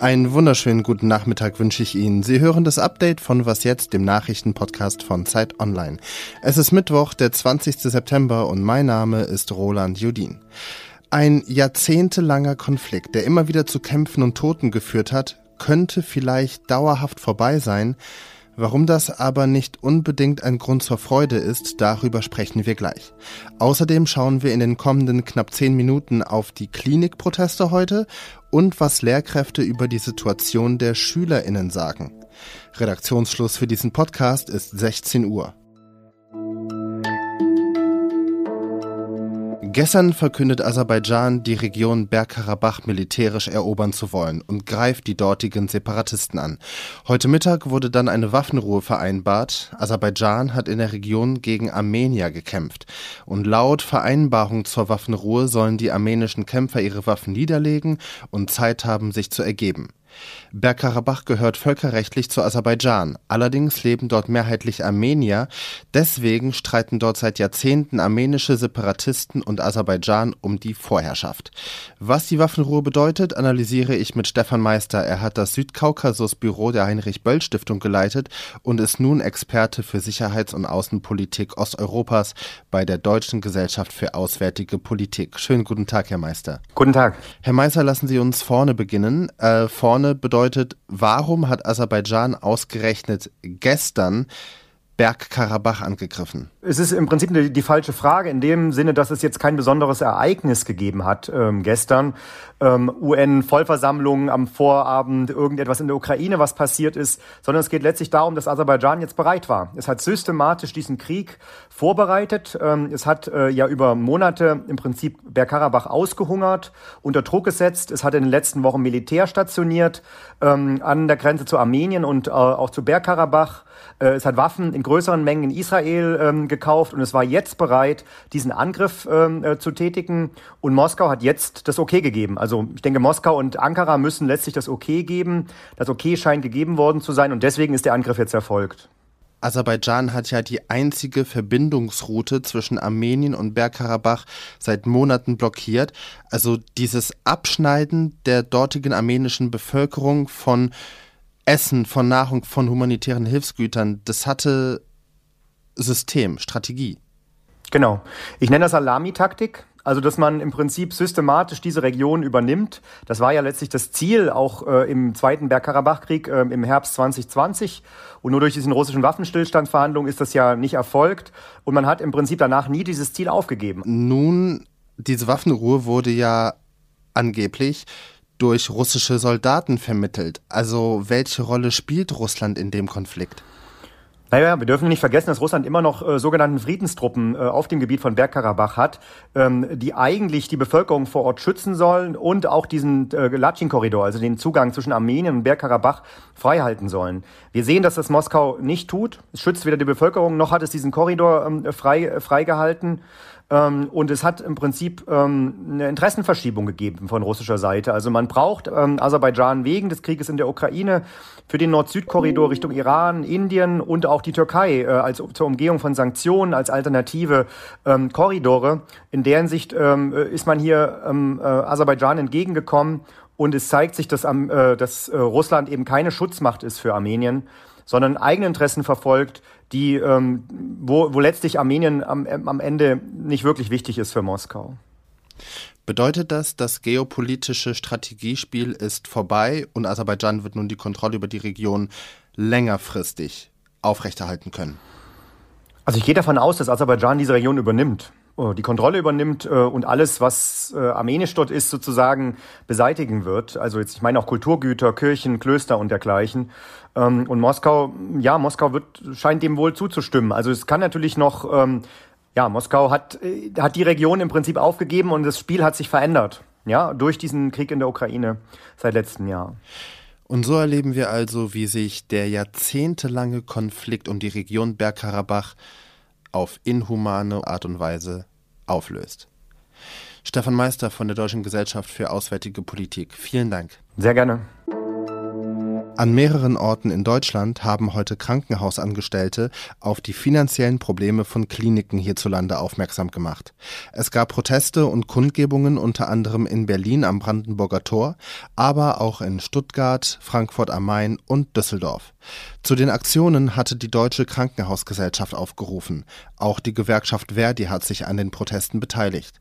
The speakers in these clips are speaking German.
Einen wunderschönen guten Nachmittag wünsche ich Ihnen. Sie hören das Update von Was jetzt, dem Nachrichtenpodcast von Zeit Online. Es ist Mittwoch, der 20. September und mein Name ist Roland Judin. Ein jahrzehntelanger Konflikt, der immer wieder zu Kämpfen und Toten geführt hat, könnte vielleicht dauerhaft vorbei sein, Warum das aber nicht unbedingt ein Grund zur Freude ist, darüber sprechen wir gleich. Außerdem schauen wir in den kommenden knapp zehn Minuten auf die Klinikproteste heute und was Lehrkräfte über die Situation der Schülerinnen sagen. Redaktionsschluss für diesen Podcast ist 16 Uhr. Gestern verkündet Aserbaidschan, die Region Bergkarabach militärisch erobern zu wollen und greift die dortigen Separatisten an. Heute Mittag wurde dann eine Waffenruhe vereinbart. Aserbaidschan hat in der Region gegen Armenier gekämpft. Und laut Vereinbarung zur Waffenruhe sollen die armenischen Kämpfer ihre Waffen niederlegen und Zeit haben, sich zu ergeben. Bergkarabach gehört völkerrechtlich zu Aserbaidschan. Allerdings leben dort mehrheitlich Armenier. Deswegen streiten dort seit Jahrzehnten armenische Separatisten und Aserbaidschan um die Vorherrschaft. Was die Waffenruhe bedeutet, analysiere ich mit Stefan Meister. Er hat das Südkaukasus-Büro der Heinrich-Böll-Stiftung geleitet und ist nun Experte für Sicherheits- und Außenpolitik Osteuropas bei der Deutschen Gesellschaft für Auswärtige Politik. Schönen guten Tag, Herr Meister. Guten Tag. Herr Meister, lassen Sie uns vorne beginnen. Äh, vorne bedeutet warum hat Aserbaidschan ausgerechnet gestern Bergkarabach angegriffen? Es ist im Prinzip die, die, falsche Frage in dem Sinne, dass es jetzt kein besonderes Ereignis gegeben hat ähm, gestern. Ähm, UN-Vollversammlung am Vorabend, irgendetwas in der Ukraine, was passiert ist, sondern es geht letztlich darum, dass Aserbaidschan jetzt bereit war. Es hat systematisch diesen Krieg vorbereitet. Ähm, es hat äh, ja über Monate im Prinzip Bergkarabach ausgehungert, unter Druck gesetzt. Es hat in den letzten Wochen Militär stationiert ähm, an der Grenze zu Armenien und äh, auch zu Bergkarabach. Äh, es hat Waffen in größeren Mengen in Israel ähm, gekauft und es war jetzt bereit, diesen Angriff ähm, äh, zu tätigen. Und Moskau hat jetzt das Okay gegeben. Also ich denke, Moskau und Ankara müssen letztlich das Okay geben. Das Okay scheint gegeben worden zu sein und deswegen ist der Angriff jetzt erfolgt. Aserbaidschan hat ja die einzige Verbindungsroute zwischen Armenien und Bergkarabach seit Monaten blockiert. Also dieses Abschneiden der dortigen armenischen Bevölkerung von Essen, von Nahrung, von humanitären Hilfsgütern, das hatte System, Strategie. Genau. Ich nenne das Alami-Taktik. Also, dass man im Prinzip systematisch diese Region übernimmt. Das war ja letztlich das Ziel auch äh, im Zweiten Bergkarabach-Krieg äh, im Herbst 2020. Und nur durch diesen russischen Waffenstillstandverhandlungen ist das ja nicht erfolgt. Und man hat im Prinzip danach nie dieses Ziel aufgegeben. Nun, diese Waffenruhe wurde ja angeblich durch russische Soldaten vermittelt. Also welche Rolle spielt Russland in dem Konflikt? Naja, wir dürfen nicht vergessen, dass Russland immer noch äh, sogenannten Friedenstruppen äh, auf dem Gebiet von Bergkarabach hat, ähm, die eigentlich die Bevölkerung vor Ort schützen sollen und auch diesen äh, Latschin-Korridor, also den Zugang zwischen Armenien und Bergkarabach, freihalten sollen. Wir sehen, dass das Moskau nicht tut. Es schützt weder die Bevölkerung, noch hat es diesen Korridor ähm, frei, äh, freigehalten. Ähm, und es hat im Prinzip ähm, eine Interessenverschiebung gegeben von russischer Seite. Also man braucht ähm, Aserbaidschan wegen des Krieges in der Ukraine für den Nord-Süd-Korridor Richtung Iran, Indien und auch die Türkei äh, als zur Umgehung von Sanktionen als alternative ähm, Korridore. In deren Sicht ähm, ist man hier ähm, äh, Aserbaidschan entgegengekommen und es zeigt sich, dass, äh, dass äh, Russland eben keine Schutzmacht ist für Armenien, sondern eigene Interessen verfolgt, die, ähm, wo, wo letztlich Armenien am, am Ende nicht wirklich wichtig ist für Moskau. Bedeutet das, das geopolitische Strategiespiel ist vorbei und Aserbaidschan wird nun die Kontrolle über die Region längerfristig aufrechterhalten können? Also ich gehe davon aus, dass Aserbaidschan diese Region übernimmt. Äh, die Kontrolle übernimmt äh, und alles, was äh, armenisch dort ist, sozusagen beseitigen wird. Also jetzt, ich meine auch Kulturgüter, Kirchen, Klöster und dergleichen. Ähm, und Moskau, ja, Moskau wird, scheint dem wohl zuzustimmen. Also es kann natürlich noch, ähm, ja, Moskau hat, hat die Region im Prinzip aufgegeben und das Spiel hat sich verändert. Ja, durch diesen Krieg in der Ukraine seit letztem Jahr. Und so erleben wir also, wie sich der jahrzehntelange Konflikt um die Region Bergkarabach auf inhumane Art und Weise auflöst. Stefan Meister von der Deutschen Gesellschaft für Auswärtige Politik, vielen Dank. Sehr gerne. An mehreren Orten in Deutschland haben heute Krankenhausangestellte auf die finanziellen Probleme von Kliniken hierzulande aufmerksam gemacht. Es gab Proteste und Kundgebungen unter anderem in Berlin am Brandenburger Tor, aber auch in Stuttgart, Frankfurt am Main und Düsseldorf. Zu den Aktionen hatte die Deutsche Krankenhausgesellschaft aufgerufen. Auch die Gewerkschaft Verdi hat sich an den Protesten beteiligt.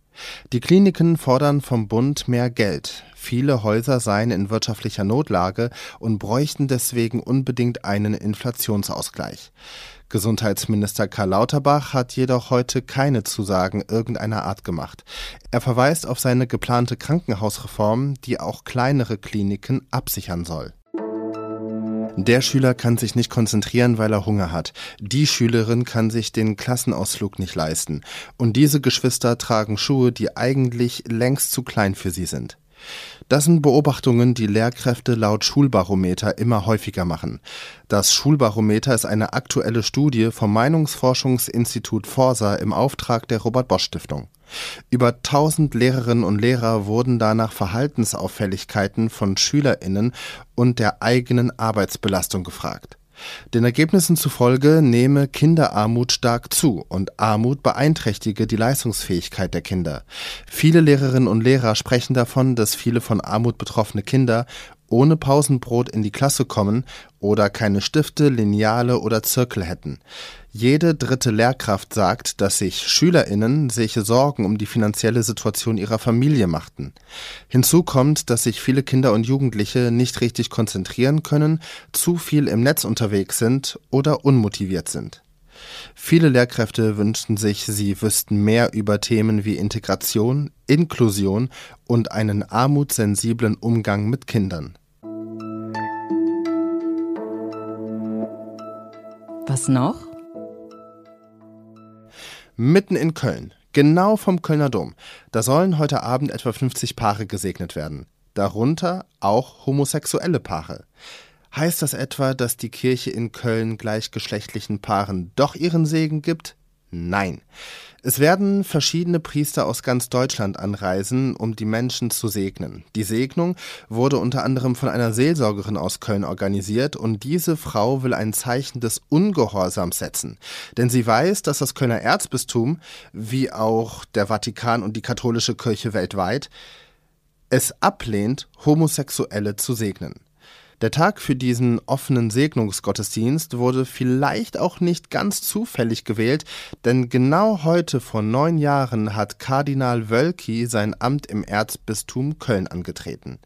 Die Kliniken fordern vom Bund mehr Geld. Viele Häuser seien in wirtschaftlicher Notlage und bräuchten deswegen unbedingt einen Inflationsausgleich. Gesundheitsminister Karl Lauterbach hat jedoch heute keine Zusagen irgendeiner Art gemacht. Er verweist auf seine geplante Krankenhausreform, die auch kleinere Kliniken absichern soll. Der Schüler kann sich nicht konzentrieren, weil er Hunger hat. Die Schülerin kann sich den Klassenausflug nicht leisten. Und diese Geschwister tragen Schuhe, die eigentlich längst zu klein für sie sind. Das sind Beobachtungen, die Lehrkräfte laut Schulbarometer immer häufiger machen. Das Schulbarometer ist eine aktuelle Studie vom Meinungsforschungsinstitut Forsa im Auftrag der Robert Bosch Stiftung. Über 1000 Lehrerinnen und Lehrer wurden danach Verhaltensauffälligkeiten von Schülerinnen und der eigenen Arbeitsbelastung gefragt. Den Ergebnissen zufolge nehme Kinderarmut stark zu und Armut beeinträchtige die Leistungsfähigkeit der Kinder. Viele Lehrerinnen und Lehrer sprechen davon, dass viele von Armut betroffene Kinder ohne Pausenbrot in die Klasse kommen oder keine Stifte, Lineale oder Zirkel hätten. Jede dritte Lehrkraft sagt, dass sich SchülerInnen sich Sorgen um die finanzielle Situation ihrer Familie machten. Hinzu kommt, dass sich viele Kinder und Jugendliche nicht richtig konzentrieren können, zu viel im Netz unterwegs sind oder unmotiviert sind. Viele Lehrkräfte wünschten sich, sie wüssten mehr über Themen wie Integration, Inklusion und einen armutssensiblen Umgang mit Kindern. Was noch? Mitten in Köln, genau vom Kölner Dom, da sollen heute Abend etwa 50 Paare gesegnet werden. Darunter auch homosexuelle Paare. Heißt das etwa, dass die Kirche in Köln gleichgeschlechtlichen Paaren doch ihren Segen gibt? Nein. Es werden verschiedene Priester aus ganz Deutschland anreisen, um die Menschen zu segnen. Die Segnung wurde unter anderem von einer Seelsorgerin aus Köln organisiert und diese Frau will ein Zeichen des Ungehorsams setzen. Denn sie weiß, dass das Kölner Erzbistum, wie auch der Vatikan und die katholische Kirche weltweit, es ablehnt, Homosexuelle zu segnen. Der Tag für diesen offenen Segnungsgottesdienst wurde vielleicht auch nicht ganz zufällig gewählt, denn genau heute vor neun Jahren hat Kardinal Wölki sein Amt im Erzbistum Köln angetreten.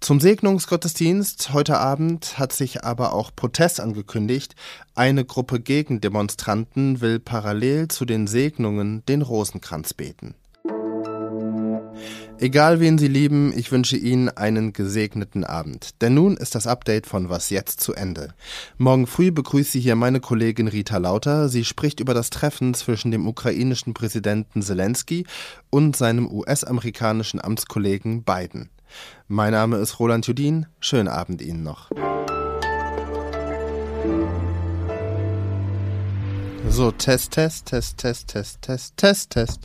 Zum Segnungsgottesdienst heute Abend hat sich aber auch Protest angekündigt. Eine Gruppe Gegendemonstranten will parallel zu den Segnungen den Rosenkranz beten. Egal wen Sie lieben, ich wünsche Ihnen einen gesegneten Abend. Denn nun ist das Update von Was jetzt zu Ende. Morgen früh begrüßt Sie hier meine Kollegin Rita Lauter. Sie spricht über das Treffen zwischen dem ukrainischen Präsidenten Zelensky und seinem US-amerikanischen Amtskollegen Biden. Mein Name ist Roland Judin. Schönen Abend Ihnen noch. So, Test, Test, Test, Test, Test, Test, Test, Test.